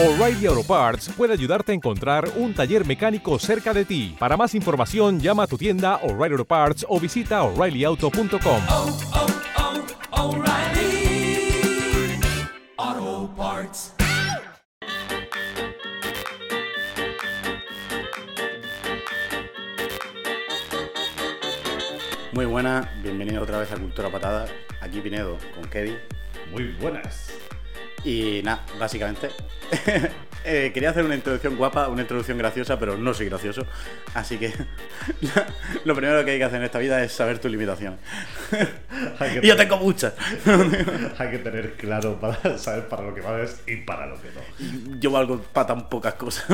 O'Reilly Auto Parts puede ayudarte a encontrar un taller mecánico cerca de ti. Para más información, llama a tu tienda O'Reilly Auto Parts o visita oreillyauto.com. oh, oh, O'Reilly Auto Parts. Muy buenas, bienvenido otra vez a Cultura Patada. Aquí Pinedo con Kevin. Muy buenas. Y nada, básicamente. eh, quería hacer una introducción guapa, una introducción graciosa, pero no soy gracioso. Así que lo primero que hay que hacer en esta vida es saber tus limitaciones. Y yo tengo muchas. hay que tener claro para saber para lo que vales y para lo que no. Yo valgo para tan pocas cosas.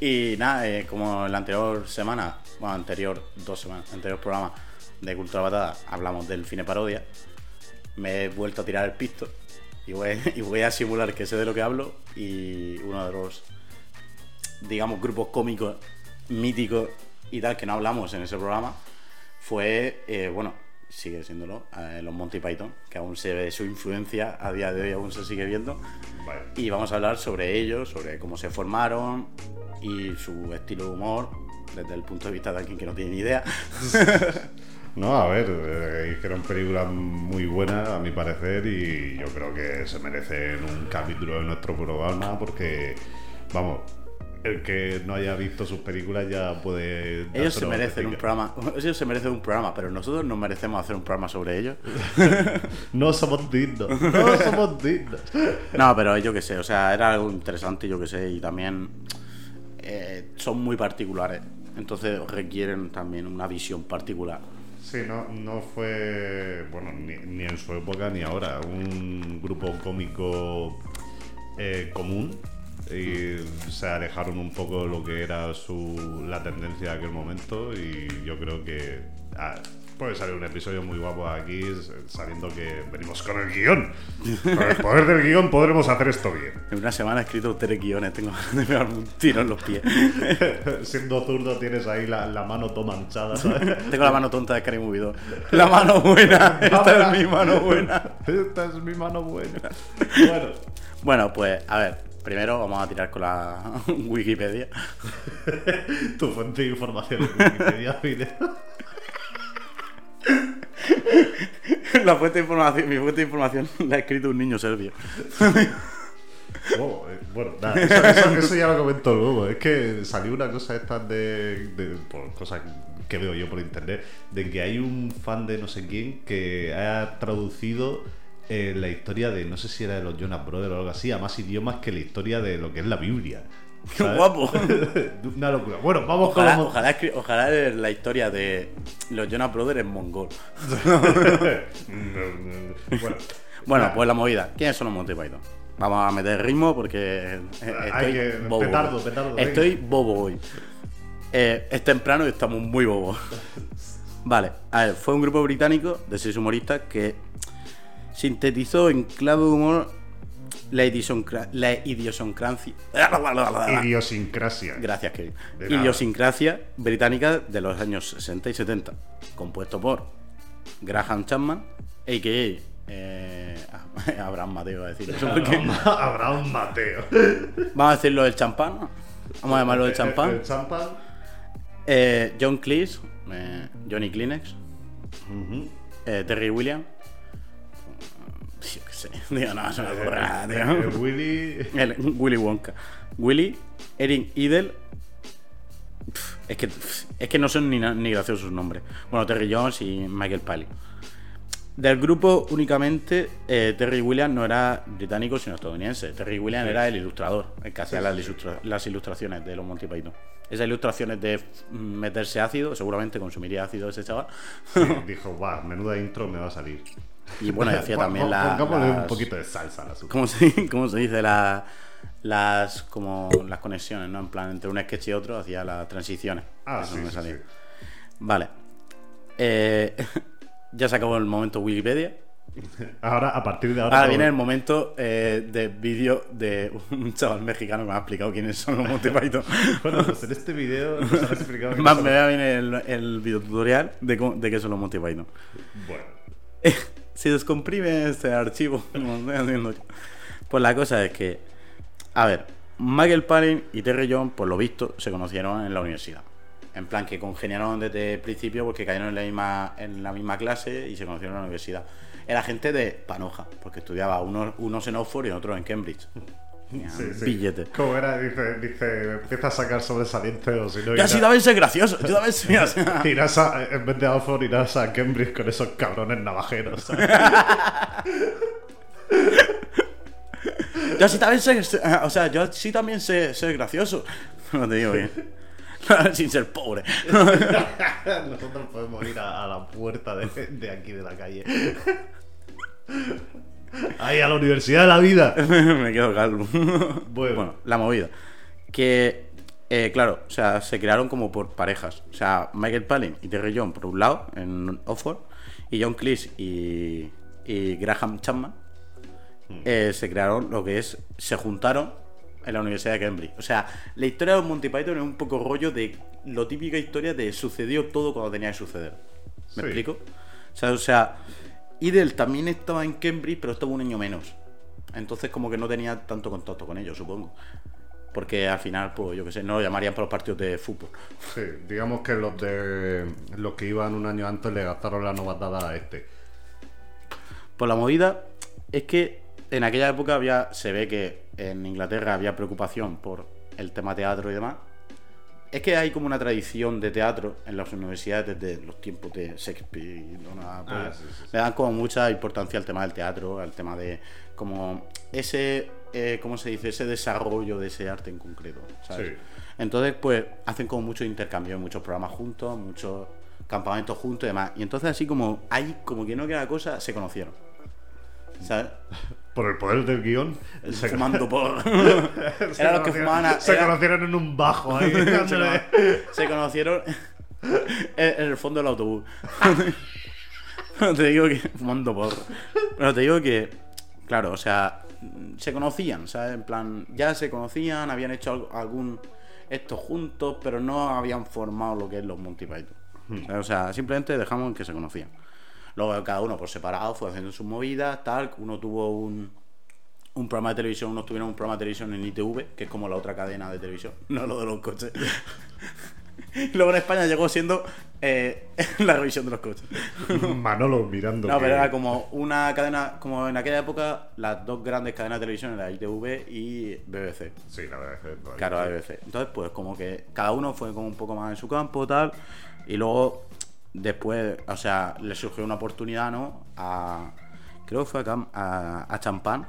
y nada, eh, como la anterior semana, bueno, anterior dos semanas, anterior programa de Cultura Patada, hablamos del cine parodia. Me he vuelto a tirar el pisto y voy, y voy a simular que sé de lo que hablo. Y uno de los, digamos, grupos cómicos míticos y tal que no hablamos en ese programa fue, eh, bueno, sigue siéndolo, eh, los Monty Python, que aún se ve su influencia a día de hoy, aún se sigue viendo. Vale. Y vamos a hablar sobre ellos, sobre cómo se formaron y su estilo de humor desde el punto de vista de alguien que no tiene ni idea. No, a ver, eh, películas muy buenas a mi parecer y yo creo que se merecen un capítulo de nuestro programa porque, vamos, el que no haya visto sus películas ya puede... Ellos se merecen un programa, ellos se merecen un programa, pero nosotros nos merecemos hacer un programa sobre ellos. No somos dignos, no somos dignos. No, pero yo qué sé, o sea, era algo interesante, yo qué sé, y también eh, son muy particulares, entonces requieren también una visión particular. Sí, no, no fue, bueno, ni, ni en su época ni ahora, un grupo cómico eh, común. Y se alejaron un poco de lo que era su, la tendencia de aquel momento. Y yo creo que ah, puede salir un episodio muy guapo aquí sabiendo que venimos con el guion. Con el poder del guion podremos hacer esto bien. En una semana he escrito tres guiones, tengo de pegarme un tiro en los pies. Siendo zurdo tienes ahí la, la mano toda manchada, ¿sabes? Tengo la mano tonta de Scary Movie 2. La mano buena, esta es mi mano buena. Esta es mi mano buena. Bueno. Bueno, pues a ver, primero vamos a tirar con la Wikipedia. Tu fuente de información en Wikipedia. Mi fuente de información la ha escrito un niño serbio. Wow, eh, bueno, nada, eso, ya lo comento luego. Es que salió una cosa esta de, de cosas que veo yo por internet, de que hay un fan de no sé quién que ha traducido eh, la historia de, no sé si era de los Jonas Brothers o algo así, a más idiomas que la historia de lo que es la Biblia. ¡Qué guapo! Una locura. Bueno, vamos con Ojalá, los... ojalá, ojalá la historia de los Jonas Brothers en mongol. bueno, Bueno, pues la movida. ¿Quiénes son los Monty Python? Vamos a meter ritmo porque eh, estoy que- bobo. petardo, petardo, venga. Estoy bobo hoy. Eh, es temprano y estamos muy bobos. Vale, a ver, fue un grupo británico de seis humoristas que sintetizó en clave de humor la, la idiosincrasia. idiosincrasia. Gracias, Kevin. Idiosincrasia británica de los años 60 y 70, compuesto por Graham Chapman, a.k.a. eh, Abraham Mateo, a decir eso porque- Abraham Mateo. Vamos a decirlo del champán. Vamos a llamarlo del champán. El champán. Eh, John Cleese, eh, Johnny Kleenex, eh, Terry Williams. Digo, no, me nada, tío. El Willy. El- Willy Wonka. Willy, Erin Idle. Pf, Es que, pf, es que no son ni, na- ni graciosos sus nombres. Bueno, Terry Jones y Michael Palin. Del grupo únicamente eh, Terry Williams no era británico sino estadounidense. Terry Williams era el ilustrador, el que hacía las, ilustra- las ilustraciones de los Monty Python. Esas ilustraciones de mm, meterse ácido, seguramente consumiría ácido ese chaval. Dijo, guau, menuda intro me va a salir. Y bueno, y hacía también la, Pongámosle un las- poquito de salsa a la ¿Cómo se, cómo se dice? La- las como las conexiones, ¿no? En plan, entre un sketch y otro hacía las transiciones. Ah, sí. Vale. Eh, ya se acabó el momento Wikipedia. Ahora, a partir de ahora. Ahora viene el momento eh, de vídeo de un chaval mexicano que me ha explicado quiénes son los Monty Python. Bueno, pues en este video nos han explicado Más me son- va a venir el, el videotutorial de, de qué son los Monty Python. Bueno, se descomprime este archivo. Pues la cosa es que A ver, Michael Palin y Terry Jones, por lo visto, se conocieron en la universidad. En plan, que congeniaron desde el principio porque cayeron en la misma, en la misma clase y se conocieron en la universidad. Era gente de Panoja, porque estudiaba unos, unos en Oxford y otros en Cambridge. Sí, sí. ¿Cómo era? Dice, dice, empieza a sacar sobresalientes o si no. Ya sí, debe ser gracioso. Yo también soy así. irás a- en vez de Oxford, irás a Cambridge con esos cabrones navajeros. Yo sí también sé, sé- o sea, yo sí también sé ser gracioso. No te digo bien. Sin ser pobre. Nosotros podemos ir a, a la puerta de, de aquí de la calle. Ahí, a la Universidad de la Vida. Me quedo calvo. Bueno. Bueno, la movida. Que, eh, claro, o sea, se crearon como por parejas. O sea, Michael Palin y Terry John por un lado, en Oxford, y John Cleese y, y Graham Chapman eh, se crearon lo que es, se juntaron en la Universidad de Cambridge. O sea, la historia de Monty Python es un poco rollo de lo típica historia de sucedió todo cuando tenía que suceder. ¿Me Sí. explico? O sea, o sea, Idel también estaba en Cambridge, pero estaba un año menos. Entonces como que no tenía tanto contacto con ellos, supongo. Porque al final, pues yo qué sé, no lo llamarían para los partidos de fútbol. Sí, digamos que los de los que iban un año antes le gastaron la novatada a este. Pues la movida es que en aquella época había, se ve que en Inglaterra había preocupación por el tema teatro y demás. Es que hay como una tradición de teatro en las universidades desde los tiempos de Shakespeare y Donna- Ah, pues, sí, sí, sí. Le dan como mucha importancia al tema del teatro, al tema de como ese, eh, ¿cómo se dice? Ese desarrollo de ese arte en concreto, ¿sabes? Entonces, pues, hacen como mucho intercambio, muchos programas juntos, muchos campamentos juntos y demás. Y entonces así como hay como que no queda cosa, se conocieron. ¿Sabes? Por el poder del guion. se, Fumando por. Eran los que conocieron- fumaban. a- Se conocieron en un bajo ahí. se, conocieron en el fondo del autobús. Pero te digo que. Fumando por. Pero te digo que. Claro, o sea. Se conocían, ¿sabes? En plan. Ya se conocían, habían hecho algún. Esto juntos, pero no habían formado lo que es los Monty Python. ¿sabes? O sea, simplemente dejamos que se conocían. Luego cada uno por separado fue haciendo sus movidas, tal. Uno tuvo un, un programa de televisión, unos tuvieron un programa de televisión en ITV, que es como la otra cadena de televisión, no lo de los coches. Luego en España llegó siendo eh, la revisión de los coches. Manolo mirando. No, que- pero era como una cadena, como en aquella época, las dos grandes cadenas de televisión eran ITV y BBC. Sí, la que. no, Claro, la BBC. Entonces, pues como que cada uno fue como un poco más en su campo, tal. Y luego, después, o sea, le surgió una oportunidad, ¿no? A. Creo que fue a, Cam- a, a Champán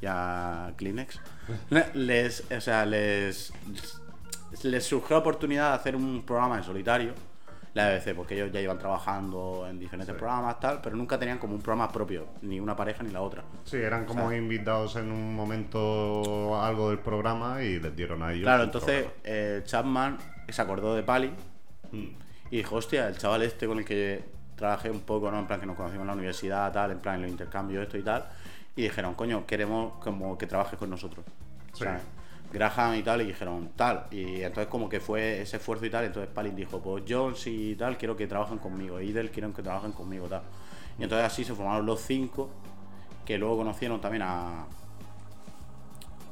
y a Kleenex. Le- Les, o sea, les. Les surgió la oportunidad de hacer un programa en solitario, la BBC, porque ellos ya iban trabajando en diferentes programas, tal, pero nunca tenían como un programa propio, ni una pareja ni la otra. Sí, eran como invitados en un momento algo del programa y les dieron a ellos. Claro, entonces eh, Chapman se acordó de Pali y dijo, hostia, el chaval este con el que trabajé un poco, ¿no? En plan que nos conocimos en la universidad, tal, en plan en los intercambios, esto y tal. Y dijeron, coño, queremos como que trabajes con nosotros. O sea, Sí. Graham y tal, y dijeron, tal. Y entonces como que fue ese esfuerzo y tal, entonces Palin dijo, pues Jones y tal, quiero que trabajen conmigo. Idel quieren que trabajen conmigo, tal. Y entonces así se formaron los cinco, que luego conocieron también a...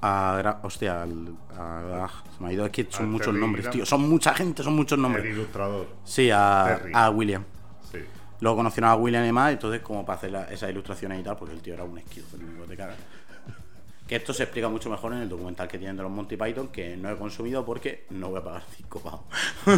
A, hostia, al- a- se me ha ido, es que son muchos Terry nombres, Graham. tío. Son mucha gente, son muchos El nombres. ilustrador. Sí, a, Terry. a William. Sí. Luego conocieron a William y más, entonces como para hacer la- esas ilustraciones y tal, porque el tío era un esquizofrénico de cara. Que esto se explica mucho mejor en el documental que tienen de los Monty Python, que no he consumido porque no voy a pagar 5 pavos.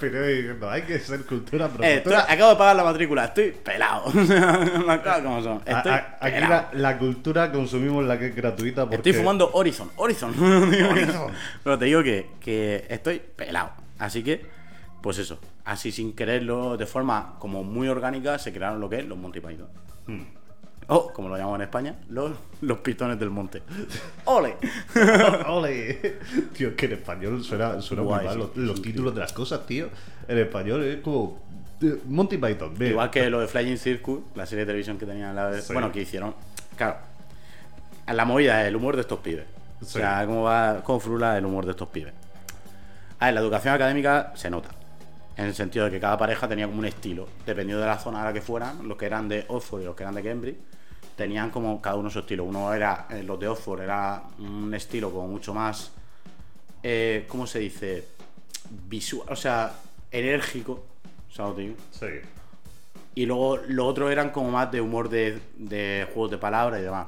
Pero diciendo, hay que ser cultura Eh, estoy- acabo de pagar la matrícula, estoy pelado. Son. A- Estoy a- aquí pelado. la, la cultura consumimos la que es gratuita porque... Estoy fumando Horizon, Horizon. Horizon. Pero te digo que, que estoy pelado. Así que, pues eso. Así sin quererlo, de forma como muy orgánica, se crearon lo que es los Monty Python. Hmm. O, como lo llamamos en España, los, los pistones del monte. ¡Ole! ¡Ole! Tío, es que en español suena, suena Guay, muy mal. sí, Los, los sí, títulos de las cosas, tío. En español es como... eh, Monty Python, ve. Igual que lo de Flying Circus, la serie de televisión que tenían la vez. Sí. Bueno, que hicieron. Claro. La movida es el humor de estos pibes. O sea, cómo va, cómo frula el humor de estos pibes. A ver, la educación académica se nota. En el sentido de que cada pareja tenía como un estilo, dependiendo de la zona a la que fueran, los que eran de Oxford y los que eran de Cambridge, tenían como cada uno su estilo. Uno era, eh, los de Oxford era un estilo como mucho más, eh, ¿cómo se dice? Visual, o sea, enérgico, ¿sabes? tío? Sí. Y luego los otros eran como más de humor de, de juegos de palabras y demás.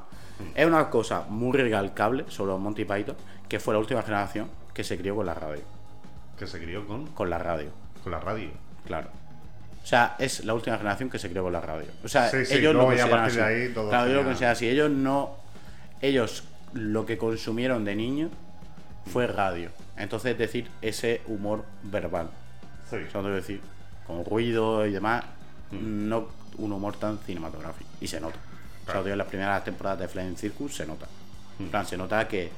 Es una cosa muy recalcable sobre los Monty Python, que fue la última generación que se crió con la radio. Que se crió con, Con la radio, con la radio. claro. O sea, es la última generación que se crió con la radio. O sea, Sí, sí, ellos luego lo consideran así. ahí todo claro, ellos lo consideran así. Ellos no. Ellos lo que consumieron de niños fue radio. Entonces, es decir, ese humor verbal. Sí. O sea, decir, con ruido y demás, no un humor tan cinematográfico. Y se nota. O sea, en las primeras temporadas de Flying Circus se nota. En plan, se nota que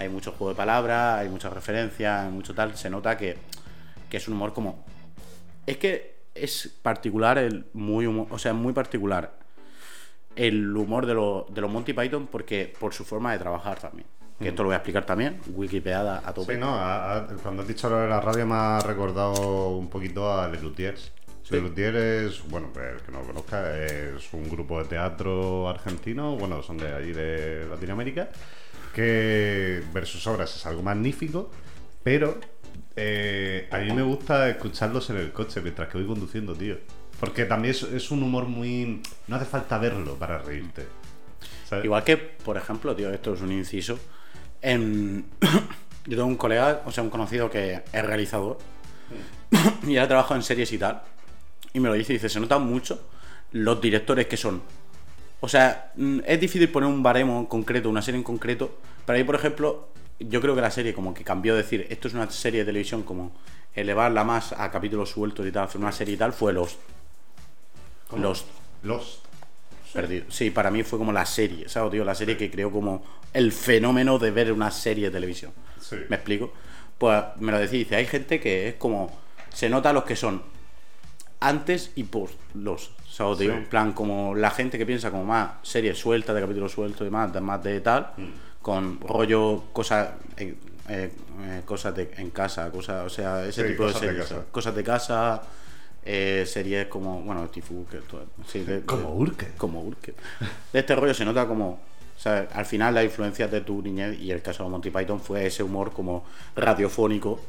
hay mucho juego de palabras, hay muchas referencias, hay mucho tal. Se nota que, que es un humor como. Es que es particular, el muy humo- o sea, muy particular el humor de, los de los Monty Python porque por su forma de trabajar también. Que esto lo voy a explicar también, Wikipedia a tope. Sí, no, a- a- cuando has dicho lo de la radio me ha recordado un poquito a Les Luthiers. Sí. Les Luthiers es, bueno, el que no lo conozca, es un grupo de teatro argentino, bueno, son de allí de Latinoamérica, que ver sus obras es algo magnífico, pero eh, a mí me gusta escucharlos en el coche mientras que voy conduciendo, tío. Porque también es, es un humor muy... No hace falta verlo para reírte. ¿sabes? Igual que, por ejemplo, tío, esto es un inciso. En... Yo tengo un colega, o sea, un conocido que es realizador y ha trabajado en series y tal. Y me lo dice, dice, se notan mucho los directores que son. O sea, mm, es difícil poner un baremo en concreto, una serie en concreto. Pero ahí, por ejemplo, yo creo que la serie como que cambió de decir, esto es una serie de televisión, como elevarla más a capítulos sueltos y tal, hacer una serie y tal, fue Lost. ¿Cómo? Lost. Lost. Perdido. Sí, para mí fue como la serie, ¿sabes, tío? La serie que creó como el fenómeno de ver una serie de televisión. Sí. ¿Me explico? Pues me lo decía, dice, hay gente que es como. Se nota los que son antes y post los. ¿Sabes, tío? Sí. En plan, como la gente que piensa como más serie suelta, de capítulos sueltos y de- más de tal, Mm. Con rollo cosas. eh, eh, eh, cosas de, en casa, cosas, o sea, ese Sí, tipo de cosas de series. Cosas de casa, eh, series como, bueno, Tifu, que todo- sí, de- de- Como Urkel. como Urkel. De este rollo se nota como. O sea, al final la influencia de tu niñez y el caso de Monty Python fue ese humor como radiofónico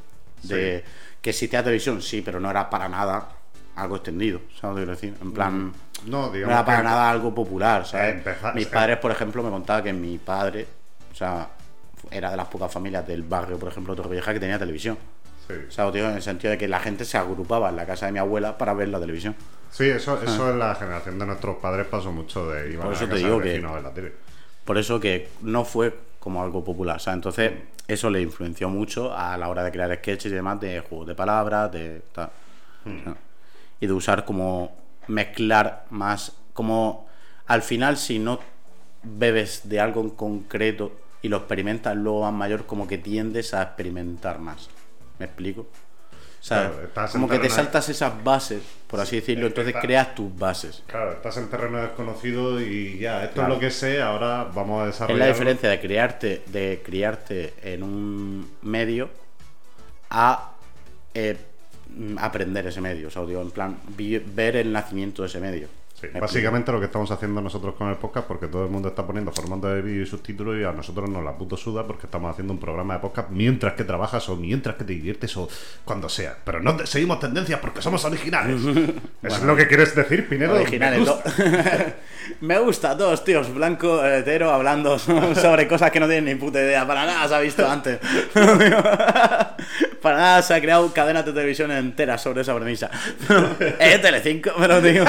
de que existía televisión, sí, pero no era para nada algo extendido, ¿sabes lo que quiero decir? En plan, No, no digamos era para que- nada algo popular, ¿sabes? Empezar- Mis padres, por ejemplo, me contaban que mi padre, o sea, era de las pocas familias del barrio, por ejemplo, Torrevieja, que tenía televisión. Sí. O sea, tío, en el sentido de que la gente se agrupaba en la casa de mi abuela para ver la televisión. Sí, eso, eso en la generación de nuestros padres pasó mucho de ir a Por la eso te casa digo del que- a ver la tele. Por eso que no fue como algo popular. O sea, entonces eso le influenció mucho a la hora de crear sketches y demás de juegos de palabras, de tal. O sea, y de usar como mezclar más, como al final si no bebes de algo en concreto y lo experimentas luego más mayor, como que tiendes a experimentar más. ¿Me explico? O sea, Claro, como que te saltas esas bases, por así decirlo, Es entonces está- creas tus bases. Claro, estás en terreno desconocido y ya, esto Claro. es lo que sé, ahora vamos a Es desarrollar. la diferencia de criarte, de criarte en un medio a eh, aprender ese medio. O sea, digo, en plan, vi- ver el nacimiento de ese medio. Sí, Me básicamente lo que estamos haciendo nosotros con el podcast, porque todo el mundo está poniendo formato de vídeo y subtítulos y a nosotros nos la puto suda porque estamos haciendo un programa de podcast mientras que trabajas o mientras que te diviertes o cuando sea. Pero no te- seguimos tendencias porque somos originales. ¿Eso es lo que quieres decir, Pinero? Originales. Me gusta. Me gusta, dos tíos blanco, hetero, hablando sobre cosas que no tienen ni puta idea. Para nada se ha visto antes. Para nada se ha creado cadenas de televisión enteras sobre esa premisa. Eh, Telecinco, pero te digo,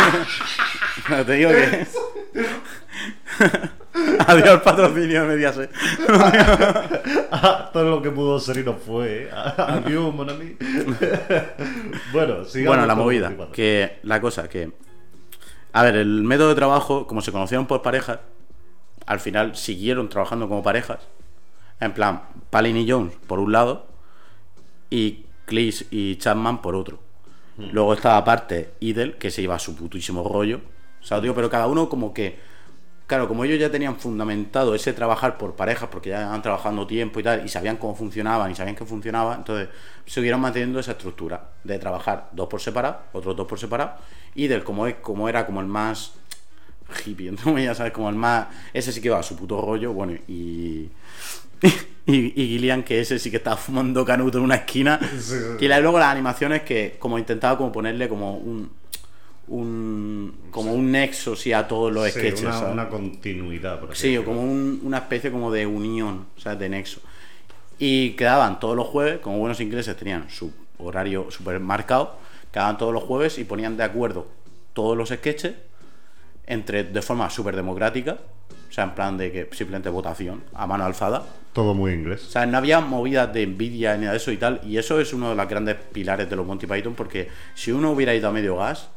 pero te digo que... Adiós patrocinio de Mediaset. Ah, todo lo que pudo ser y no fue. ¿eh? Adiós, mon ami. bueno, sigamos Bueno, la movida, que la cosa que... A ver, el método de trabajo, como se conocieron por parejas, al final siguieron trabajando como parejas. En plan, Palin y Jones por un lado y Cleese y Chapman por otro. Luego estaba aparte Idel, que se iba a su putísimo rollo. O sea, digo, pero cada uno como que... Claro, como ellos ya tenían fundamentado ese trabajar por parejas, porque ya estaban trabajando tiempo y tal, y sabían cómo funcionaban y sabían que funcionaba, entonces siguieron manteniendo esa estructura de trabajar dos por separado, otros dos por separado, y del como, es, como era como el más hippie, entre comillas, ¿sabes? Como el más. Ese sí que va a su puto rollo, bueno, y. Y, y Gillian, que ese sí que estaba fumando canuto en una esquina. Sí, sí. Y luego las animaciones que, como intentaba como ponerle como un. Un como un nexo, sí, a todos los Sí, sketches. una, ¿sabes? una continuidad, por Sí, o como un- una especie como de unión, o sea, de nexo. Y quedaban todos los jueves, como buenos ingleses tenían su horario súper marcado, quedaban todos los jueves y ponían de acuerdo todos los sketches entre, de forma súper democrática, o sea, en plan de que simplemente votación a mano alzada. Todo muy inglés. O sea, no había movidas de envidia ni nada de eso y tal. Y eso es uno de los grandes pilares de los Monty Python, porque si uno hubiera ido a medio gas,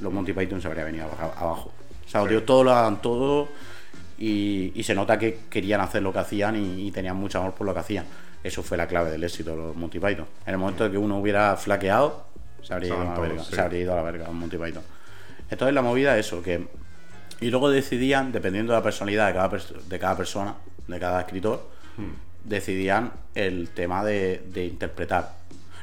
los Monty Python se habría venido abajo-. O sea, Sí. tío, todo lo hagan todo y, y se nota que querían hacer lo que hacían y, y tenían mucho amor por lo que hacían. Eso fue la clave del éxito de los Monty Python. En el momento de que uno hubiera flaqueado, se habría ido a la verga. sí. Se habría ido a la verga los Monty Python. Entonces la movida es eso, que y luego decidían, dependiendo de la personalidad de cada, pers- de cada persona, de cada escritor, decidían el tema de, de interpretar.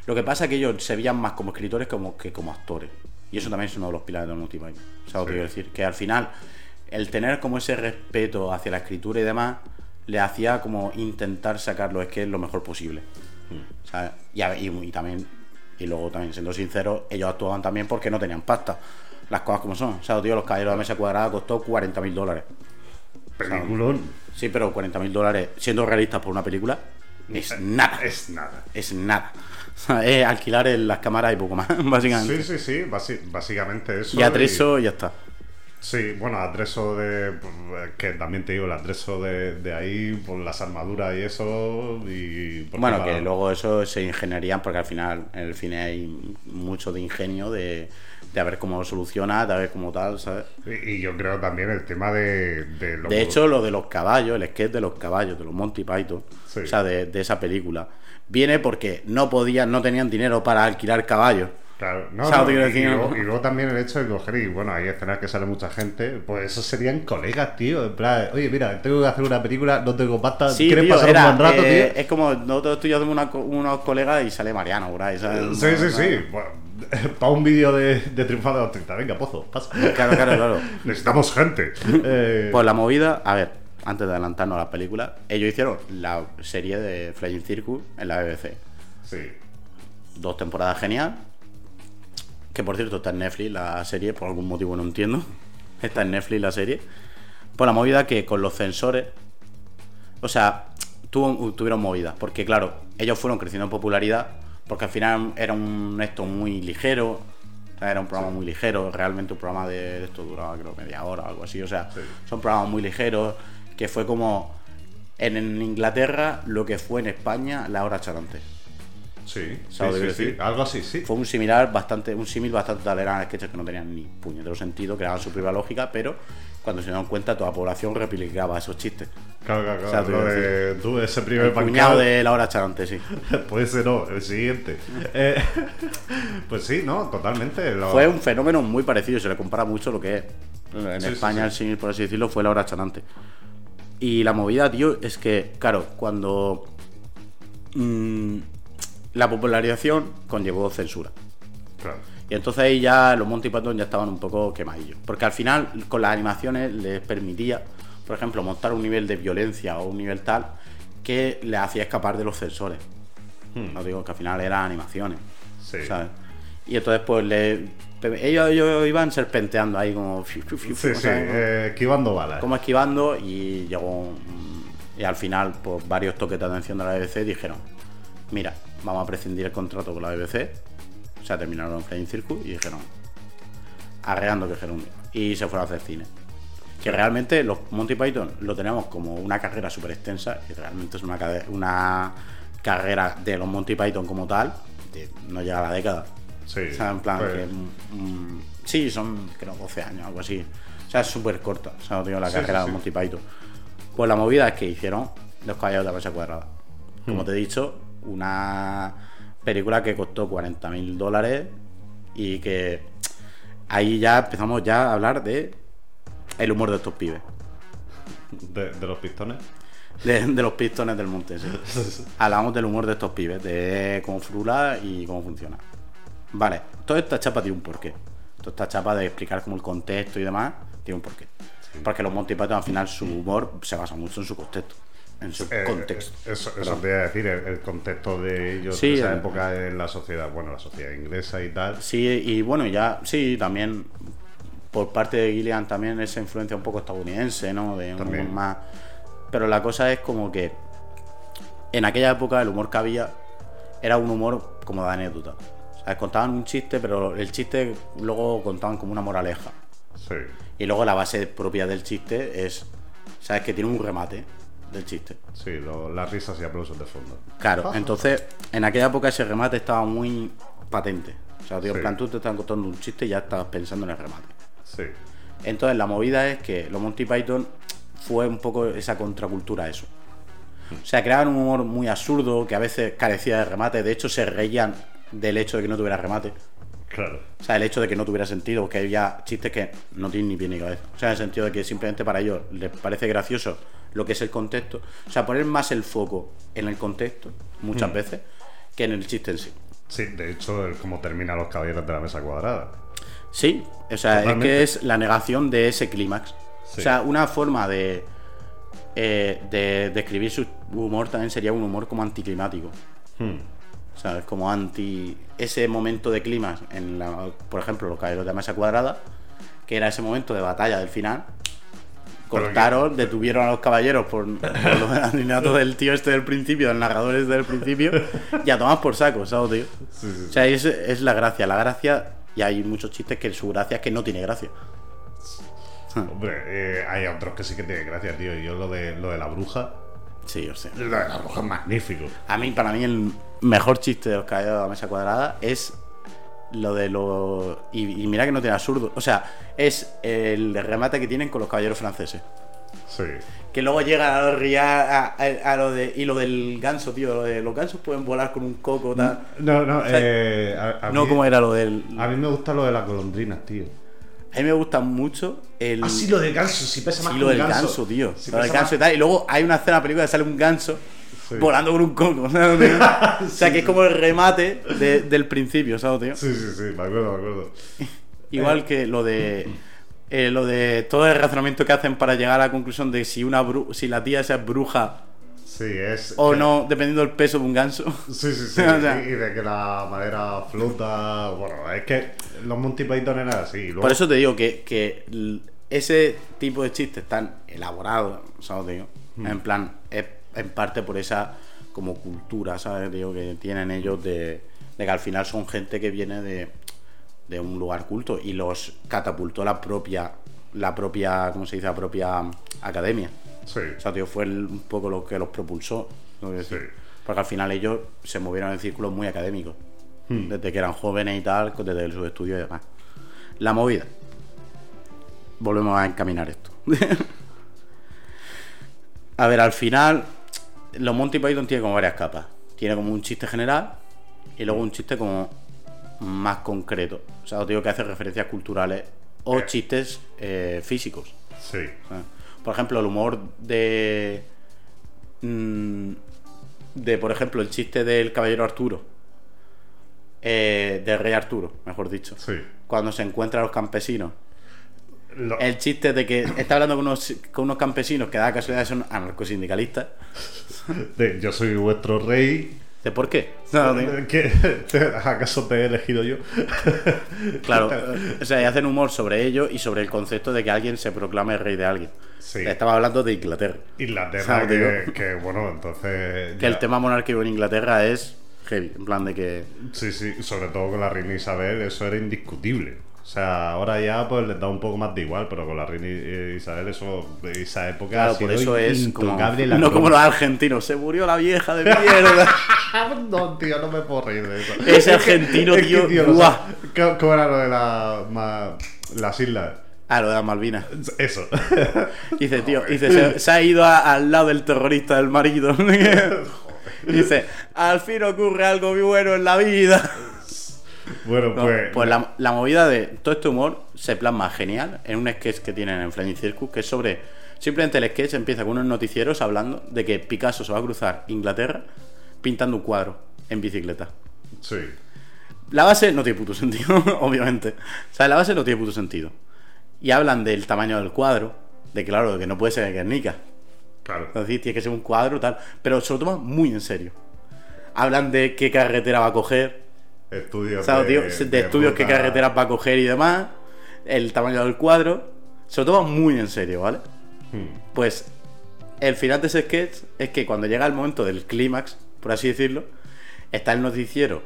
Lo que pasa es que ellos se veían más como escritores como, que como actores. Y eso también es uno de los pilares del multiplayer. ¿Sabes lo que Sí. quiero decir? Que al final, el tener como ese respeto hacia la escritura y demás, le hacía como intentar sacarlo, es que es lo mejor posible. ¿sabes? Y, a- y- y también, y luego también, siendo sincero, ellos actuaban también porque no tenían pasta. Las cosas como son. O sea, tío, los caballeros de la mesa cuadrada costó 40 mil dólares. Peliculón. Sí, pero 40 mil dólares, siendo realistas por una película, es nada. Es nada. Es nada. Es alquilar el- las cámaras y poco más, básicamente. Sí, sí, sí, basi- básicamente eso. y atrezo y ya está. Sí, bueno, atrezo de. Que también te digo, el atrezo de, de ahí, por las armaduras y eso. Y Bueno, que luego eso se ingenierían porque al final en el cine hay mucho de ingenio, de, de a ver cómo lo soluciona, de a ver cómo tal, ¿sabes? Y, y yo creo también el tema de. De, lo- De hecho, lo de los caballos, el sketch de los caballos, de los Monty Python, Sí. o sea, de, de esa película, viene porque no podían, no tenían dinero para alquilar caballos. Claro, no, ¿Sabes lo no, que quiero y, luego, y luego también el hecho de coger y bueno, hay escenas que sale mucha gente, pues esos serían colegas, tío. En plan, oye, mira, tengo que hacer una película, no tengo pasta, Sí, ¿quieres tío, pasar era, un buen rato, eh, tío? Es como nosotros tú y yo hacemos una co- unos colegas y sale Mariano ahí, ¿sabes? Sí, sí, sí. Bueno, para un vídeo de, de triunfo de los 30, venga, pozo, pasa. Claro, claro, claro. Necesitamos gente. Eh, Pues la movida, a ver, antes de adelantarnos a la película, ellos hicieron la serie de Flying Circus en la BBC. sí. Dos temporadas genial. Que por cierto está en Netflix la serie, por algún motivo no entiendo. Está en Netflix la serie. Pues la movida que con los censores. O sea, tuvo- tuvieron movidas. Porque claro, ellos fueron creciendo en popularidad. Porque al final era un esto muy ligero. era un programa muy ligero. Realmente un programa de, de esto duraba creo media hora o algo así. O sea, Sí. son programas muy ligeros. Que fue como en, en Inglaterra lo que fue en España la hora charante. Sí, sí, ¿Sabes lo sí, algo así, sí. Fue un similar bastante, un símil bastante tal, eran sketches que no tenían ni puñetero sentido, creaban su propia lógica, pero cuando se dieron cuenta toda la población replicaba esos chistes. Claro, claro, O sea, claro. Lo de tú, ese primer El pancado. de la hora charante, sí. Puede ser no, el siguiente. Eh, pues sí, no, totalmente. lo- Fue un fenómeno muy parecido, se le compara mucho lo que es. En España el símil, por así decirlo, fue la hora charante. Y la movida, tío, es que, claro, cuando mm, la popularización conllevó censura. Claro. Y entonces ahí ya los Monty Python ya estaban un poco quemadillos. Porque al final, con las animaciones les permitía, por ejemplo, montar un nivel de violencia o un nivel tal que le hacía escapar de los censores. No digo que al final eran animaciones. Sí. ¿sabes? Y entonces, pues, le, ellos, ellos iban serpenteando ahí como. fiu, fiu, fiu, Sí, fiu, sí, ¿sabes? eh, esquivando balas. como esquivando y llegó y al final pues varios toques de atención de la BBC dijeron mira vamos a prescindir el contrato con la BBC o sea terminaron en Flying Circus y dijeron arreando que gerundio y se fueron a hacer cine que realmente los Monty Python lo tenemos como una carrera súper extensa y realmente es una carrera de los Monty Python como tal de- no llega a la década Sí, o sea, en plan pues- que. mm, sí, son creo 12 años, algo así. O sea, es súper corta. O sea, no tengo la Sí, carrera sí, de sí. Python. Pues la movida es que hicieron Los Caballeros de la Mesa Cuadrada. Hmm. Como te he dicho, una película que costó 40 mil dólares y que ahí ya empezamos ya a hablar de el humor de estos pibes. De, de los pistones. De, de los pistones del monte, sí. Hablamos del humor de estos pibes, de cómo frula y cómo funciona. Vale, toda esta chapa tiene un porqué. Toda esta chapa de explicar como el contexto y demás tiene un porqué. Porque los Monty Python al final su humor se basa mucho en su contexto. En su Eh, contexto. eh, Eso, eso te iba a decir, el, el contexto de ellos Sí, en esa el- época en la sociedad, bueno, la sociedad inglesa y tal. Sí, y bueno, ya, sí, también por parte de Gillian también esa influencia un poco estadounidense, ¿no? De un humor más. Pero la cosa es como que en aquella época el humor que había era un humor como de anécdota. O sea, contaban un chiste, pero el chiste luego contaban como una moraleja. Sí. Y luego la base propia del chiste es, ¿sabes? Que tiene un remate del chiste. Sí, lo- las risas y aplausos de fondo. Claro, entonces en aquella época ese remate estaba muy patente. O sea, tío, en Sí. plan, tú te estás contando un chiste y ya estás pensando en el remate. Sí. Entonces la movida es que los Monty Python fue un poco esa contracultura a eso. O sea, creaban un humor muy absurdo que a veces carecía de remate. De hecho, se reían del hecho de que no tuviera remate. Claro. O sea, el hecho de que no tuviera sentido, que había chistes que no tienen ni pie ni cabeza. O sea, en el sentido de que simplemente para ellos les parece gracioso lo que es el contexto. O sea, poner más el foco en el contexto, muchas veces, que en el chiste en sí. Sí, de hecho, es como termina los caballeros de la mesa cuadrada. Sí, o sea, es que es la negación de ese clímax. Sí. O sea, una forma de, eh, de describir su humor también sería un humor como anticlimático. Hmm. ¿Sabes? Como anti. Ese momento de clímax, en la, por ejemplo, los caballeros de mesa cuadrada, que era ese momento de batalla del final. Cortaron, detuvieron a los caballeros por, por los asesinatos del tío este del principio, del narrador este del principio, y a tomar por saco, ¿sabes, tío? Sí, sí, O sea, es, es la gracia. La gracia, y hay muchos chistes que su gracia es que no tiene gracia. Hombre, eh, hay otros que sí que tienen gracia, tío. Y yo lo de, lo de la bruja. Sí, o sea. Lo de la bruja es magnífico. A mí, para mí, el mejor chiste de los caballeros de la mesa cuadrada es lo de lo. Y, y mira que no tiene absurdo. O sea, es el remate que tienen con los caballeros franceses. Sí. Que luego llega a, a, a- a lo de. Y lo del ganso, tío. Lo de los gansos pueden volar con un coco, tal. No, no, sea, eh, a, a No mí, como era lo del. A mí me gusta lo de las golondrinas, tío. A mí me gusta mucho el. Ah, sí, lo del ganso, sí pesa más Sí, que lo un del ganso, tío. Sí lo del ganso y tal. Y luego hay una escena de la película que sale un ganso Sí. volando con un coco. ¿sabes, tío? o sea, que es como el remate de- del principio, ¿sabes, tío? Sí, sí, sí, me acuerdo, me acuerdo. Igual que lo de. eh, lo de todo el razonamiento que hacen para llegar a la conclusión de si una bru- si la tía esa es bruja Sí, es. o no, dependiendo del peso de un ganso. Sí, sí, sí. O sea- y, de que la madera flota. Bueno, es que los Monty Python eran así. luego- Por eso te digo que, que ese tipo de chistes tan elaborados, ¿sabes? Digo? En plan, es en parte por esa como cultura, ¿sabes? Digo, que tienen ellos de, de que al final son gente que viene de, de un lugar culto y los catapultó la propia, la propia, ¿cómo se dice? La propia academia. Sí. O sea, tío, fue el- un poco lo que los propulsó. Sí. Porque al final ellos se movieron en círculos muy académicos. Desde que eran jóvenes y tal, desde sus estudios y demás. La movida. Volvemos a encaminar esto. a ver, al final, los Monty Python tiene como varias capas. Tiene como un chiste general y luego un chiste como más concreto. O sea, os digo que hace referencias culturales o Eh. chistes eh, físicos. Sí. Por ejemplo, el humor de. mm, De, por ejemplo, el chiste del caballero Arturo. Eh, del rey Arturo, mejor dicho. Sí. Cuando se encuentra a los campesinos. Lo- El chiste de que está hablando con unos, con unos campesinos que da casualidad son anarcosindicalistas. de, yo soy vuestro rey. ¿De por qué? No, no, ¿Qué? ¿Te- ¿Acaso te he elegido yo? Claro, o sea, y hacen humor sobre ello y sobre el concepto de que alguien se proclame rey de alguien. Sí. Estaba hablando de Inglaterra. Inglaterra, ¿Sabes, que, que, bueno, entonces. Que ya- el tema monárquico en Inglaterra es heavy, en plan de que Sí, sí, sobre todo con la reina Isabel, eso era indiscutible. O sea, ahora ya pues les da un poco más de igual, pero con la reina Isabel, eso, esa época Claro, ha por sido eso es como, la no como los argentinos. Se murió la vieja de mierda. No, tío, no me puedo reír de eso. Ese argentino, Es que, tío, guau. ¿cómo- ¿Cómo era lo de la, ma- las islas? ah, lo de las Malvinas. Eso. Dice, tío, dice, se, se ha ido a- al lado del terrorista del marido. dice, al fin ocurre algo muy bueno en la vida. Bueno, No, pues. pues la, la movida de todo este humor se plasma genial en un sketch que tienen en Flying Circus, que es sobre. Simplemente el sketch empieza con unos noticieros hablando de que Picasso se va a cruzar Inglaterra pintando un cuadro en bicicleta. Sí. La base no tiene puto sentido, obviamente. O sea, la base no tiene puto sentido. Y hablan del tamaño del cuadro, de claro, de que no puede ser Guernica. Claro. Es decir, tiene que ser un cuadro tal. Pero se lo toman muy en serio. Hablan de qué carretera va a coger. Estudios O sea, de, estudios qué ruta. carreteras va a coger y demás. El tamaño del cuadro. Se lo toman muy en serio, ¿vale? Hmm. Pues el final de ese sketch es que cuando llega el momento del clímax, por así decirlo, está el noticiero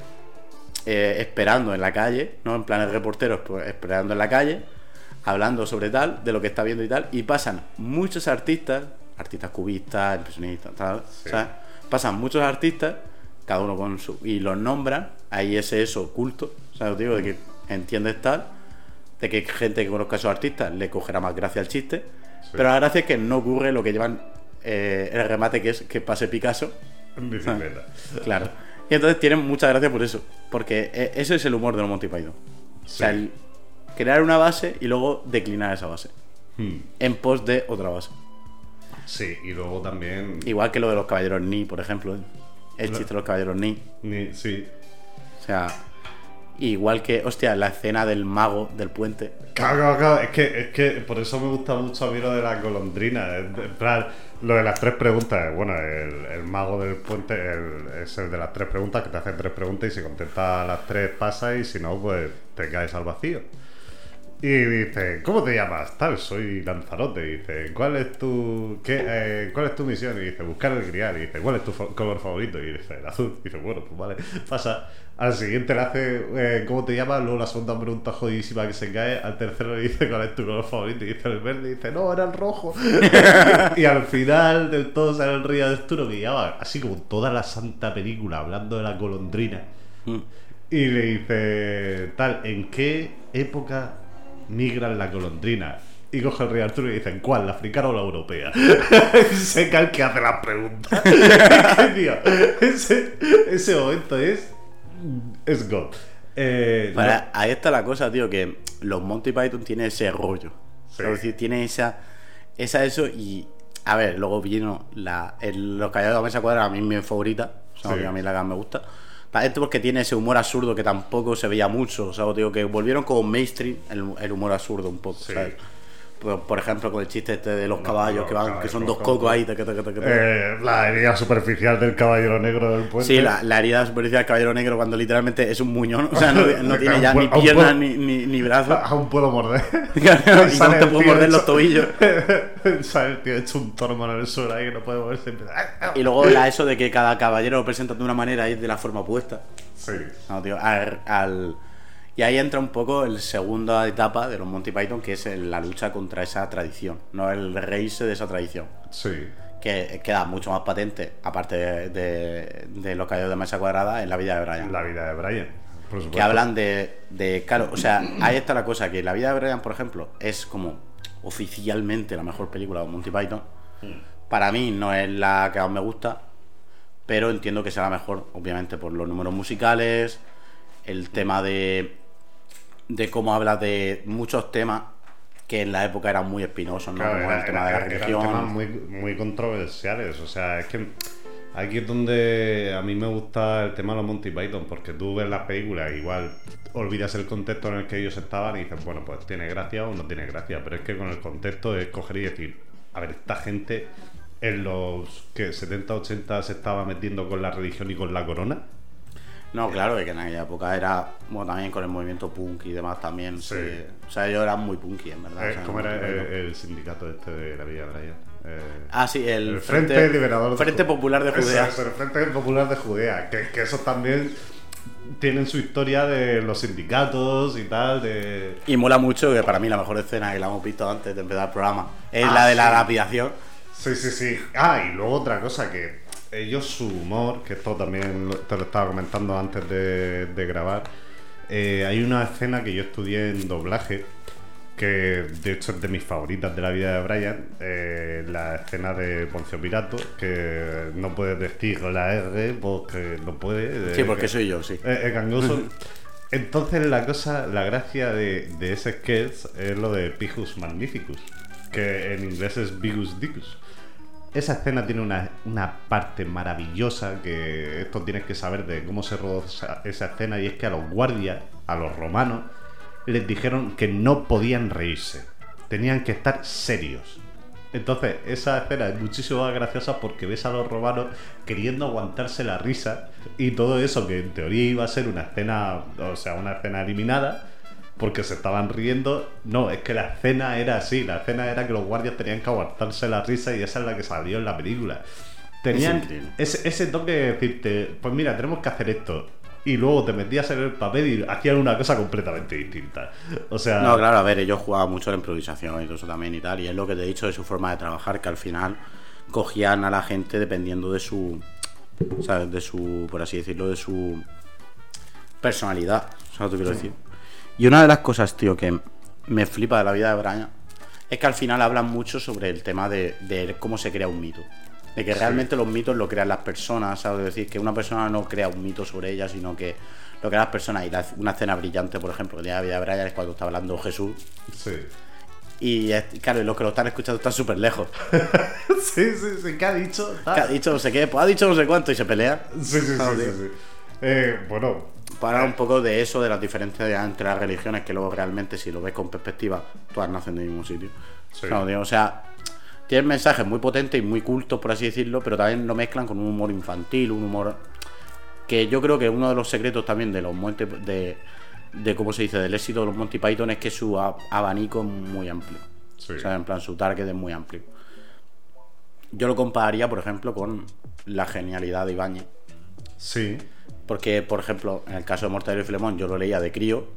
eh, esperando en la calle, ¿no? En plan el reportero pues, esperando en la calle, hablando sobre tal, de lo que está viendo y tal, y pasan muchos artistas, artistas cubistas, impresionistas, tal, Sí. ¿sabes? Pasan muchos artistas, cada uno con su. y los nombran, hay ese eso oculto, ¿sabes? Digo, de que entiendes tal, de que gente que conozca a esos artistas le cogerá más gracia al chiste, pero la gracia es que no ocurre lo que llevan eh, el remate que es que pase Picasso, bicicleta. claro. Y entonces tienen mucha gracia por eso, porque eh, ese es el humor de los Monty Python. O sea, el crear una base y luego declinar esa base, Hmm. en pos de otra base. Sí, y luego también. Igual que lo de los caballeros Ni, por ejemplo. El chiste de los caballeros Ni. ni- sí. O sea, igual que, hostia, la escena del mago del puente. Claro, claro. Es que, es que por eso me gusta mucho a mí lo de la golondrina. En plan, lo de las tres preguntas. Bueno, el, el mago del puente el- es el de las tres preguntas, que te hace tres preguntas y si contestas las tres pasa y si no, pues te caes al vacío. Y dice, ¿cómo te llamas? Tal, soy Lanzarote. Y dice, ¿cuál es tu qué, eh, cuál es tu misión? Y dice, buscar el grial. Y dice, ¿cuál es tu color favorito? Y dice, el azul. Y dice, bueno, pues vale. Pasa. Al siguiente le hace, eh, ¿cómo te llamas? Luego la segunda pregunta jodidísima que se cae. Al tercero le dice, ¿cuál es tu color favorito? Y dice, el verde. Y dice, no, era el rojo. y al final del todo sale el río de Asturo que lleva así como toda la santa película hablando de la golondrina. Mm. Y le dice, tal, ¿en qué época migran la golondrina? Y coge el rey Arturo y dice, ¿cuál? ¿La africana o la europea? Seca el que hace las preguntas. Tío, ese, ese momento es. Es God. Eh, no- ahí está la cosa, tío, que los Monty Python tienen ese rollo. Sí. Es decir, tiene esa, esa eso y... A ver, luego vino la, el- los callados de la mesa cuadrada, a mí es mi favorita. O sea, Sí. a mí la que más me gusta. Esto porque tiene ese humor absurdo que tampoco se veía mucho. O sea, digo, que volvieron como mainstream el, el humor absurdo un poco, Sí. ¿sabes? Por, por ejemplo, con el chiste este de los Los- caballos los que van, caballos, que son dos cocos. ahí. taca, taca. eh, la herida superficial del caballero negro del puente. Sí, la, la herida superficial del caballero negro cuando literalmente es un muñón. O sea, no, no tiene ya ni puedo- piernas ni, ni, ni brazos. Aún puedo morder. y no te puedo morder los tobillos. Sale el tío hecho un tormo en el suelo ahí que no puede moverse. y empieza, "Ah, Y luego la eso de que cada caballero lo presenta de una manera y de la forma opuesta. Sí. No, tío, al, al- Y ahí entra un poco la segunda etapa de los Monty Python, que es la lucha contra esa tradición, no el reírse de esa tradición. Sí. Que queda mucho más patente, aparte de, de, de los caídos de mesa cuadrada, en la vida de Brian. La vida de Brian. Por supuesto. que hablan de, de. Claro, o sea, ahí está la cosa: que La vida de Brian, por ejemplo, es como oficialmente la mejor película de Monty Python. Para mí no es la que más me gusta, pero entiendo que sea la mejor, obviamente, por los números musicales, el tema de. De cómo habla de muchos temas que en la época eran muy espinosos, ¿no? Claro, como era- el tema de la era- religión. temas muy, muy controversiales. O sea, es que aquí es donde a mí me gusta el tema de los Monty Python, porque tú ves las películas, igual olvidas el contexto en el que ellos estaban y dices, bueno, pues tiene gracia o no tiene gracia. Pero es que con el contexto es coger y decir, a ver, esta gente en los que 70, 80 se estaba metiendo con la religión y con la corona. No, claro, que en aquella época era, bueno, también con el movimiento punk y demás también. Sí. O sea, ellos eran muy punky, en verdad. Eh, o sea, ¿Cómo era el, sindicato este de la Villa Brian? Eh, Ah, sí, el, el Frente, Liberador de Frente Popular de Judea. el Frente Popular de Judea. Que, que esos también tienen su historia de los sindicatos y tal. De... Y mola mucho que para mí la mejor escena que la hemos visto antes de empezar el programa es Ah, la de la lapidación. Sí, sí, sí. Ah, y luego otra cosa que ellos su humor, que esto también te lo estaba comentando antes de, de grabar, eh, hay una escena que yo estudié en doblaje, que de hecho es de mis favoritas de la vida de Brian, eh, la escena de Poncio Pirato, que no puedes decir la R porque no puede. Sí, eh, porque soy yo, sí. eh, gangoso. Entonces la cosa, la gracia de, de ese sketch es lo de Pijus Magnificus, que en inglés es Bigus Dicus. Esa escena tiene una, una parte maravillosa que esto tienes que saber de cómo se rodó esa, esa escena y es que a los guardias, a los romanos, les dijeron que no podían reírse, tenían que estar serios. Entonces, esa escena es muchísimo más graciosa porque ves a los romanos queriendo aguantarse la risa y todo eso que en teoría iba a ser una escena, o sea, una escena eliminada, porque se estaban riendo. No, es que la escena era así, la escena era que los guardias tenían que aguantarse la risa y esa es la que salió en la película. Tenían ese, ese toque de decirte, pues mira, tenemos que hacer esto. Y luego te metías en el papel y hacían una cosa completamente distinta. O sea, No, claro, a ver, ellos jugaban mucho la improvisación y todo eso también y tal. Y es lo que te he dicho de su forma de trabajar, que al final cogían a la gente dependiendo de su. ¿Sabes? De su. Por así decirlo, de su personalidad. ¿Sabes lo que quiero decir? Y una de las cosas, tío, que me flipa de la vida de Brian es que al final hablan mucho sobre el tema de, de cómo se crea un mito. De que realmente los mitos lo crean las personas, ¿sabes? Es decir, que una persona no crea un mito sobre ella, sino que lo crean las personas. Y la- una escena brillante, por ejemplo, de la vida de Brian es cuando está hablando Jesús. sí. Y claro, los que lo están escuchando están súper lejos. sí, sí, sí, ¿qué ha dicho? Que ha dicho no sé qué, pues ha dicho no sé cuánto y se pelean. Sí, sí, sí, Claro, sí, sí. Eh, bueno, Para un poco de eso, de las diferencias entre las religiones, que luego realmente, si lo ves con perspectiva, todas nacen del mismo sitio. Sí. O sea, tienen mensajes muy potentes y muy cultos, por así decirlo, pero también lo mezclan con un humor infantil, un humor que yo creo que uno de los secretos también de los Monty, de, de cómo se dice, del éxito de los Monty Python es que su abanico es muy amplio. Sí. O sea, en plan, su target es muy amplio. Yo lo compararía, por ejemplo, con la genialidad de Ibáñez. sí. Porque, por ejemplo, en el caso de Mortadelo y Filemón, yo lo leía de crío.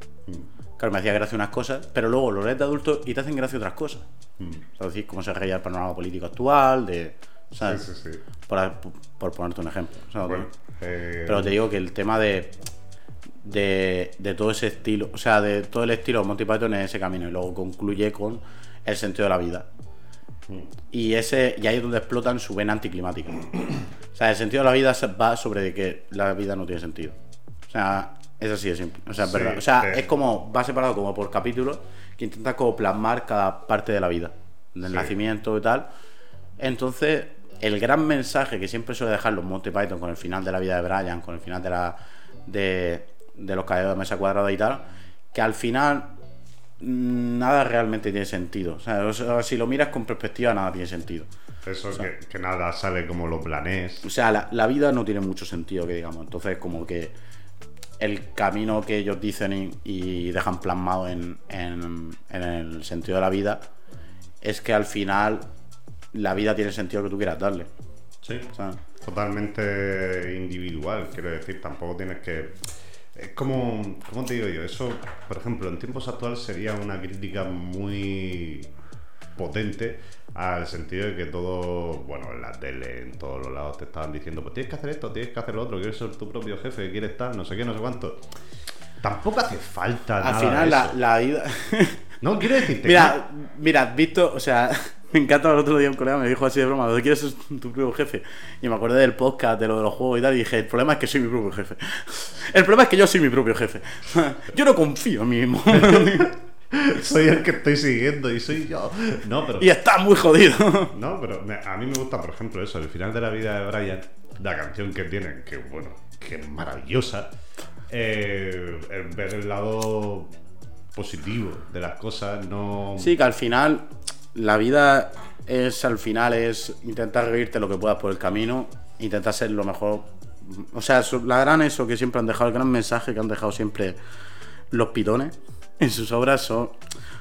Claro, me hacía gracia unas cosas, pero luego lo lees de adulto y te hacen gracia otras cosas. Es decir, cómo se reía el panorama político actual, de. ¿sabes? Sí, sí, sí. Por, por ponerte un ejemplo. eh, Pero te digo que el tema de, de. de todo ese estilo, o sea, de todo el estilo de Monty Python es ese camino. Y luego concluye con el sentido de la vida. Y ese y ahí es donde explotan su vena anticlimática. O sea, el sentido de la vida va sobre de que la vida no tiene sentido. O sea, es así de simple. O sea, es Sí, verdad. O sea, sí. es como, va separado como por capítulos que intenta como plasmar cada parte de la vida. Del Sí. nacimiento y tal. Entonces, el gran mensaje que siempre suele dejar los Monty Python con el final de la vida de Brian, con el final de la de, de los caídos de mesa cuadrada y tal, que al final nada realmente tiene sentido. O sea, o sea, si lo miras con perspectiva, nada tiene sentido. eso que, que nada sale como lo planees. O sea, la, la vida no tiene mucho sentido, que digamos. Entonces, como que el camino que ellos dicen y, y dejan plasmado en, en- en el sentido de la vida es que al final la vida tiene el sentido que tú quieras darle. Sí. Totalmente individual, quiero decir, tampoco tienes que. Es como, ¿cómo te digo yo? Eso, por ejemplo, en tiempos actuales sería una crítica muy potente al sentido de que todo, bueno, en la tele, en todos los lados te estaban diciendo, pues tienes que hacer esto, tienes que hacer lo otro, quieres ser tu propio jefe, quieres estar, no sé qué, no sé cuánto. Tampoco hace falta Al nada final de la, eso. la vida... No, quiero decirte mira, mira, has visto, o sea, me encanta el otro día un colega me dijo así de broma, ¿dónde quieres ser tu propio jefe? Y me acordé del podcast, de lo de los juegos y tal, y dije, el problema es que soy mi propio jefe. El problema es que yo soy mi propio jefe. Yo no confío en mí mismo. que soy el que estoy siguiendo y soy yo. No, pero... y está muy jodido. No, pero a mí me gusta, por ejemplo, eso, el final de la vida de Brian, la canción que tiene, que bueno, que es maravillosa. Eh, el ver el lado positivo de las cosas, no. Sí, que al final la vida es al final es intentar reírte lo que puedas por el camino, intentar ser lo mejor. O sea, la gran eso que siempre han dejado, el gran mensaje que han dejado siempre los pitones en sus obras son,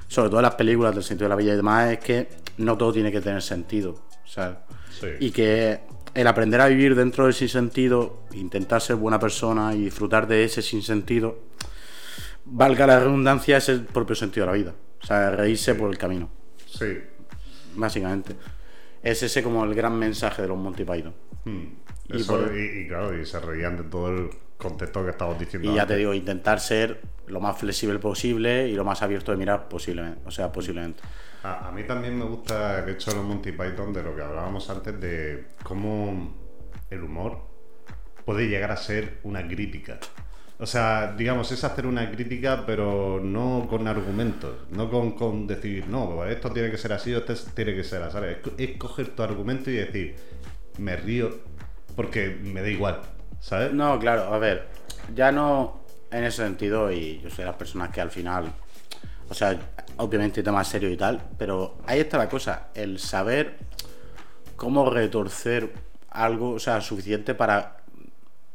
sobre todo en las películas del sentido de la vida y demás, es que no todo tiene que tener sentido. O sea, Sí. y que el aprender a vivir dentro del sinsentido, intentar ser buena persona y disfrutar de ese sinsentido, valga la redundancia, es el propio sentido de la vida. O sea, reírse por el camino, Sí. básicamente. Es ese como el gran mensaje de los Monty Python. Hmm. Y Eso, por- y, y claro, y se reían de todo el contexto que estábamos diciendo. Y ya antes. te digo, intentar ser lo más flexible posible y lo más abierto de mirar posiblemente. O sea, posiblemente. A, a mí también me gusta el hecho de los Monty Python de lo que hablábamos antes de cómo el humor puede llegar a ser una crítica. O sea, digamos, es hacer una crítica, pero no con argumentos, no con, con decir, no, pues esto tiene que ser así o esto tiene que ser así. Es, es coger tu argumento y decir, me río porque me da igual, ¿sabes? No, claro, a ver, ya no en ese sentido, y yo soy de las personas que al final, o sea, obviamente temas serios y tal, pero ahí está la cosa, el saber cómo retorcer algo, o sea, suficiente para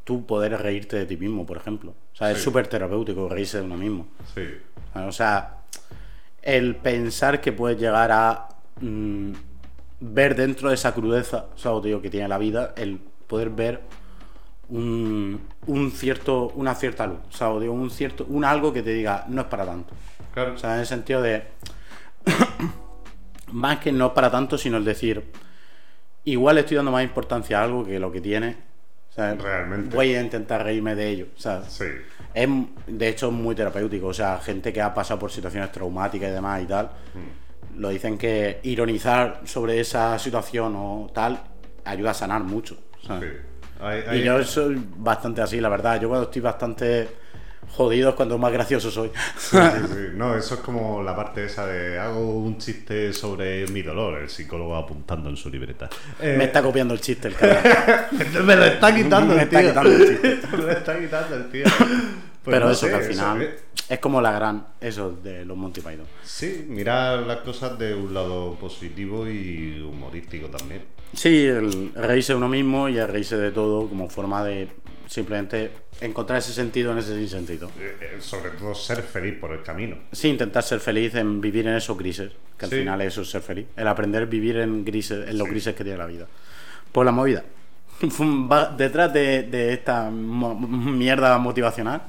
tú poder reírte de ti mismo, por ejemplo. O sea, es súper terapéutico reírse de uno mismo. Sí. O sea, el pensar que puedes llegar a mm, ver dentro de esa crudeza, o sea, digo, que tiene la vida, el poder ver un, un cierto, una cierta luz, o sea, lo digo, un cierto, un algo que te diga, no es para tanto. Claro. O sea, en el sentido de. más que no para tanto, sino el decir. Igual estoy dando más importancia a algo que lo que tiene. O sea, Realmente. Voy a intentar reírme de ello. O sea, Sí. es, de hecho, es muy terapéutico. O sea, gente que ha pasado por situaciones traumáticas y demás y tal, Hmm. lo dicen que ironizar sobre esa situación o tal ayuda a sanar mucho. ¿sabes? sí. Y yo soy bastante así, la verdad. Yo cuando estoy bastante jodido es cuando más gracioso soy. Sí, sí, sí. No, eso es como la parte esa de hago un chiste sobre mi dolor, el psicólogo apuntando en su libreta. Eh, Me está copiando el chiste el cabrón. me lo está quitando Me el está tío. quitando el chiste. me lo está quitando el tío. Pues Pero no eso sé, que al final es como la gran eso de los Monty Python. Sí, mirar las cosas de un lado positivo y humorístico también. Sí, el reírse de uno mismo y el reírse de todo como forma de simplemente encontrar ese sentido en ese sinsentido. Eh, eh, sobre todo ser feliz por el camino. Sí, intentar ser feliz en vivir en esos grises, que al Sí. final eso es ser feliz. El aprender a vivir en grises, en los Sí. grises que tiene la vida. Pues la movida. Va- Detrás de, de esta mo- mierda motivacional.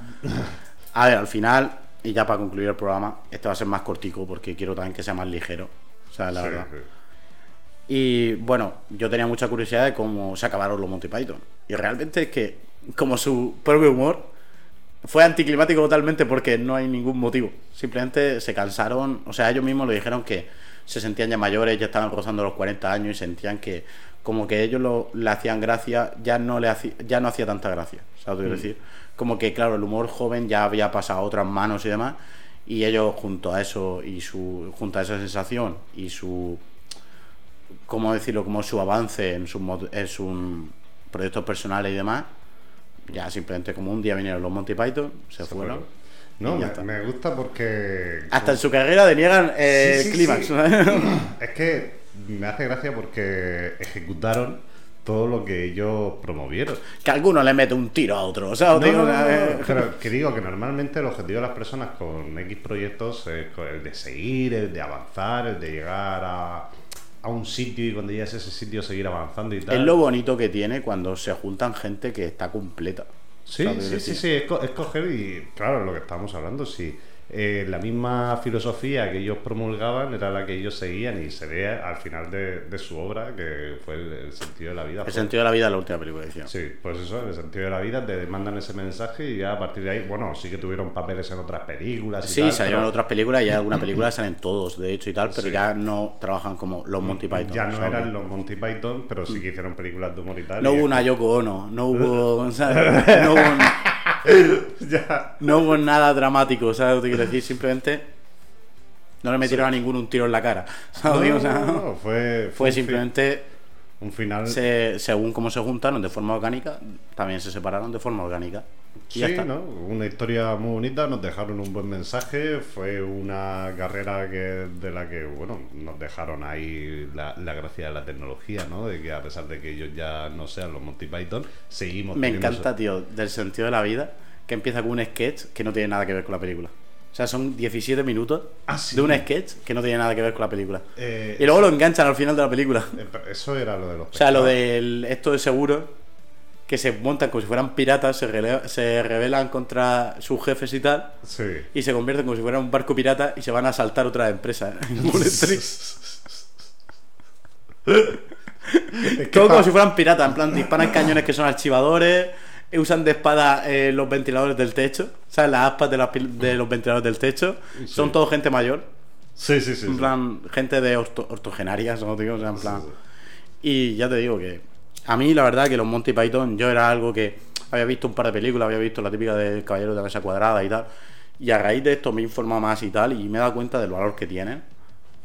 A ver, al final, y ya para concluir el programa, este va a ser más cortico porque quiero también que sea más ligero. O sea, la Sí, verdad. sí. Y bueno, yo tenía mucha curiosidad de cómo se acabaron los Monty Python. Y realmente es que, como su propio humor, fue anticlimático totalmente porque no hay ningún motivo. Simplemente se cansaron, o sea, ellos mismos lo dijeron que se sentían ya mayores, ya estaban rozando los 40 años y sentían que como que ellos lo, le hacían gracia, ya no le hacía, ya no hacía tanta gracia. ¿Sabes quiero decir? Como que, claro, el humor joven ya había pasado a otras manos y demás. Y ellos junto a eso y su junto a esa sensación y su cómo decirlo, como su avance en sus en sus proyectos personales y demás, ya simplemente como un día vinieron los Monty Python, se, Se fueron. fueron. No, me, me gusta porque. Hasta en su carrera deniegan eh, Sí, sí, clímax. sí. Es que me hace gracia porque ejecutaron todo lo que ellos promovieron. que alguno le mete un tiro a otro. O sea, No, digo, no, no, no, Pero que digo que normalmente el objetivo de las personas con X proyectos es el de seguir, el de avanzar, el de llegar a, a un sitio y cuando llegas a ese sitio seguir avanzando y tal. es lo bonito que tiene cuando se juntan gente que está completa. Sí, sí, sí, sí, es, co- es coger y, claro, lo que estábamos hablando, sí. Eh, la misma filosofía que ellos promulgaban era la que ellos seguían y se ve al final de, de su obra, que fue el, el sentido de la vida. El sentido de la vida es la última película hicieron. Sí, pues eso, el sentido de la vida, te mandan ese mensaje y ya a partir de ahí, bueno, sí que tuvieron papeles en otras películas. Y Sí, tal, salieron pero otras películas y hay algunas películas salen todos, de hecho, y tal, pero Sí. ya no trabajan como los Monty Python. Ya no eran los Monty Python, pero sí que hicieron películas de humor y tal. No y hubo una Yoko Ono, no hubo, ¿sabes? no hubo, Ya. no hubo nada dramático, ¿sabes lo que quiero decir? Simplemente no le metieron a ninguno un tiro en la cara, ¿sabes? No, O sea, no, no, fue, simplemente, un final. se- según cómo se juntaron de forma orgánica, también se separaron de forma orgánica. Y Sí, ya está. ¿no? Una historia muy bonita, nos dejaron un buen mensaje, fue una carrera que de la que, bueno, nos dejaron ahí la, la gracia de la tecnología, ¿no? De que a pesar de que ellos ya no sean los Monty Python, seguimos Me encanta, eso- tío, del sentido de la vida, que empieza con un sketch que no tiene nada que ver con la película. O sea, son 17 minutos Ah, sí. de un sketch que no tiene nada que ver con la película. Eh, y luego lo enganchan al final de la película. Eh, Eso era lo de los O sea, lo del esto de seguro, que se montan como si fueran piratas, se, se rebelan contra sus jefes y tal, Sí. y se convierten como si fuera un barco pirata y se van a asaltar otra empresa. Es que Todo como si fueran piratas, en plan, disparan cañones que son archivadores, usan de espada eh, los ventiladores del techo, ¿sabes? Las aspas de, pil- de los ventiladores del techo. Son todo gente mayor, Sí, sí, sí. en sí. plan, gente de orto- ortogenaria, ¿no? Digo, o sea, en plan. sí. Y ya te digo que a mí la verdad que los Monty Python yo era algo que había visto un par de películas, había visto la típica del Caballero de la Mesa Cuadrada y tal. Y a raíz de esto me he informado más y tal y me he dado cuenta del valor que tienen.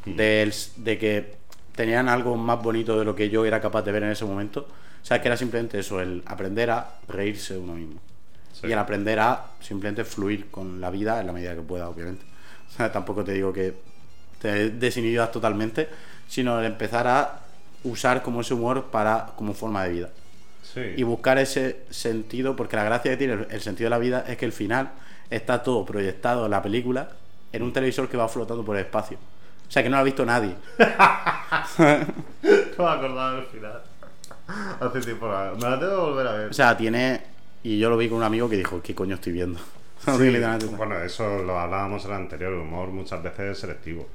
del- de que tenían algo más bonito de lo que yo era capaz de ver en ese momento. O sea, que era simplemente eso, el aprender a reírse de uno mismo. Sí. Y el aprender a simplemente fluir con la vida en la medida que pueda, obviamente. O sea, tampoco te digo que te desinhibas totalmente, sino el empezar a usar como ese humor para como forma de vida. Sí. Y buscar ese sentido, porque la gracia que tiene el, el sentido de la vida es que el final está todo proyectado en la película en un televisor que va flotando por el espacio. O sea que no lo ha visto nadie. No me acordaba del final. Hace tiempo. la- Me la tengo que volver a ver. O sea, tiene. Y yo lo vi con un amigo que dijo, ¿qué coño estoy viendo? Sí, bueno, eso lo hablábamos en el anterior. El humor muchas veces es selectivo.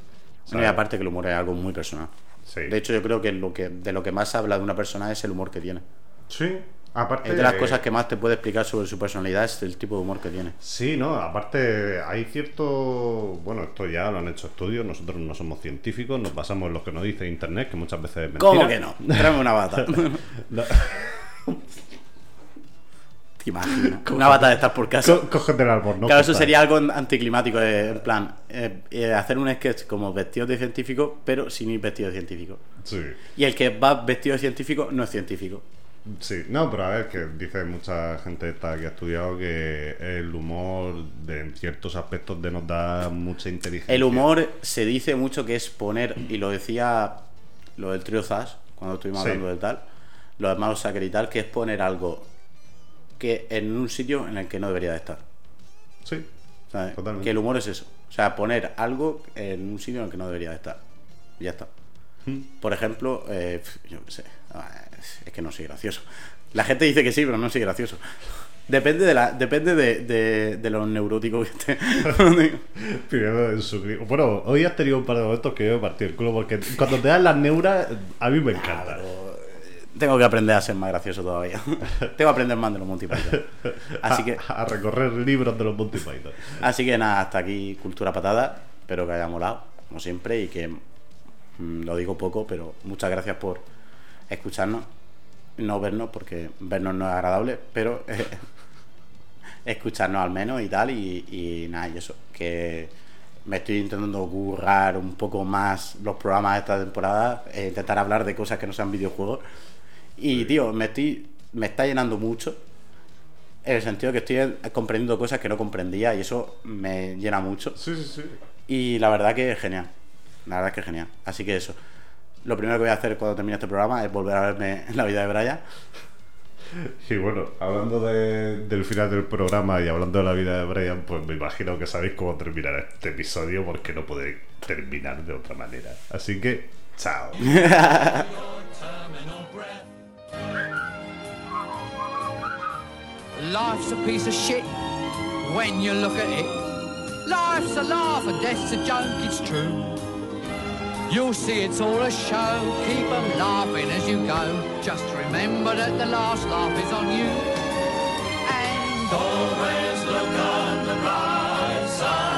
No, y aparte que el humor es algo muy personal. Sí. De hecho, yo creo que lo que de lo que más habla de una persona es el humor que tiene. Sí. Aparte. Es de las cosas que más te puede explicar sobre su personalidad es el tipo de humor que tiene. Sí, no, aparte hay cierto. Bueno, esto ya lo han hecho estudios, nosotros no somos científicos, nos basamos en lo que nos dice internet, que muchas veces es mentira. ¿Cómo que no? Tráeme una bata. No. ¿Te imaginas? Una bata de estar por casa. Co- Cógete el árbol, ¿no? Claro, eso sería algo anticlimático, eh, en plan, eh, eh, hacer un sketch como vestido de científico, pero sin ir vestido de científico. Sí, Y el que va vestido de científico no es científico. Sí. No, pero a ver, que dice mucha gente esta que ha estudiado que el humor de, en ciertos aspectos de nos da mucha inteligencia. El humor se dice mucho que es poner, y lo decía lo del trío Zas, cuando estuvimos Sí. hablando de tal, los hermanos Sacker y tal, que es poner algo que en un sitio en el que no debería de estar. Sí, ¿sabes? Totalmente. Que el humor es eso. O sea, poner algo en un sitio en el que no debería de estar. Y ya está. Hmm. Por ejemplo, eh, yo qué sé. Es que no soy gracioso. La gente dice que sí, pero no soy gracioso. Depende de la, depende de, de, de los neuróticos que esté. Primero en su cri- Bueno, hoy has tenido un par de momentos que yo me partí el culo porque cuando te dan las neuras, a mí me encanta. Tengo que aprender a ser más gracioso todavía. Tengo que aprender más de los Monty Python. Así que, a, a recorrer libros de los Monty Python. así que nada, hasta aquí Cultura Patada. Espero que haya molado, como siempre, y que mm, lo digo poco, pero muchas gracias por escucharnos. No vernos, porque vernos no es agradable, pero eh, escucharnos al menos y tal. Y, y nada, y eso, que me estoy intentando currar un poco más los programas de esta temporada, e intentar hablar de cosas que no sean videojuegos. Y tío, me estoy me está llenando mucho en el sentido que estoy comprendiendo cosas que no comprendía y eso me llena mucho. Sí, sí, sí. Y la verdad que es genial. La verdad que es genial. Así que eso. Lo primero que voy a hacer cuando termine este programa es volver a verme en la vida de Brian. Y bueno, hablando de- del final del programa y hablando de la vida de Brian, pues me imagino que sabéis cómo terminará este episodio porque no puede terminar de otra manera. Así que, chao. Life's a piece of shit when you look at it. Life's a laugh and death's a joke, it's true. You'll see it's all a show, keep 'em laughing as you go. Just remember that the last laugh is on you. And Always look on the bright side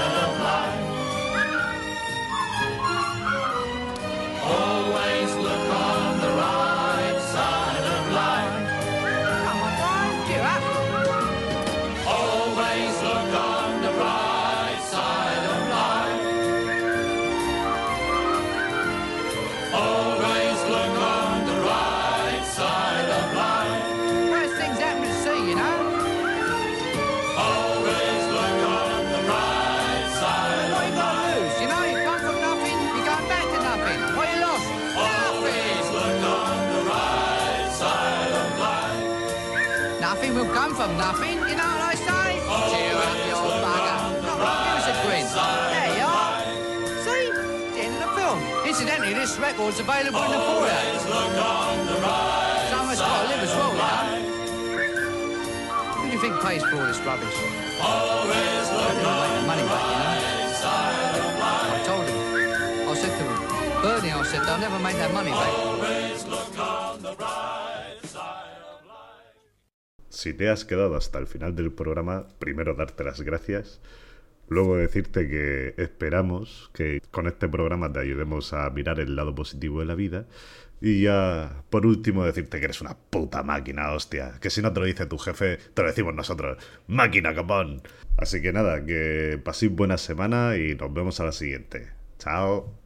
Si te has quedado hasta el final del programa, primero darte las gracias. Luego decirte que esperamos que con este programa te ayudemos a mirar el lado positivo de la vida. Y ya, por último, decirte que eres una puta máquina, hostia. Que si no te lo dice tu jefe, te lo decimos nosotros. Máquina, capón. Así que nada, que paséis buena semana y nos vemos a la siguiente. Chao.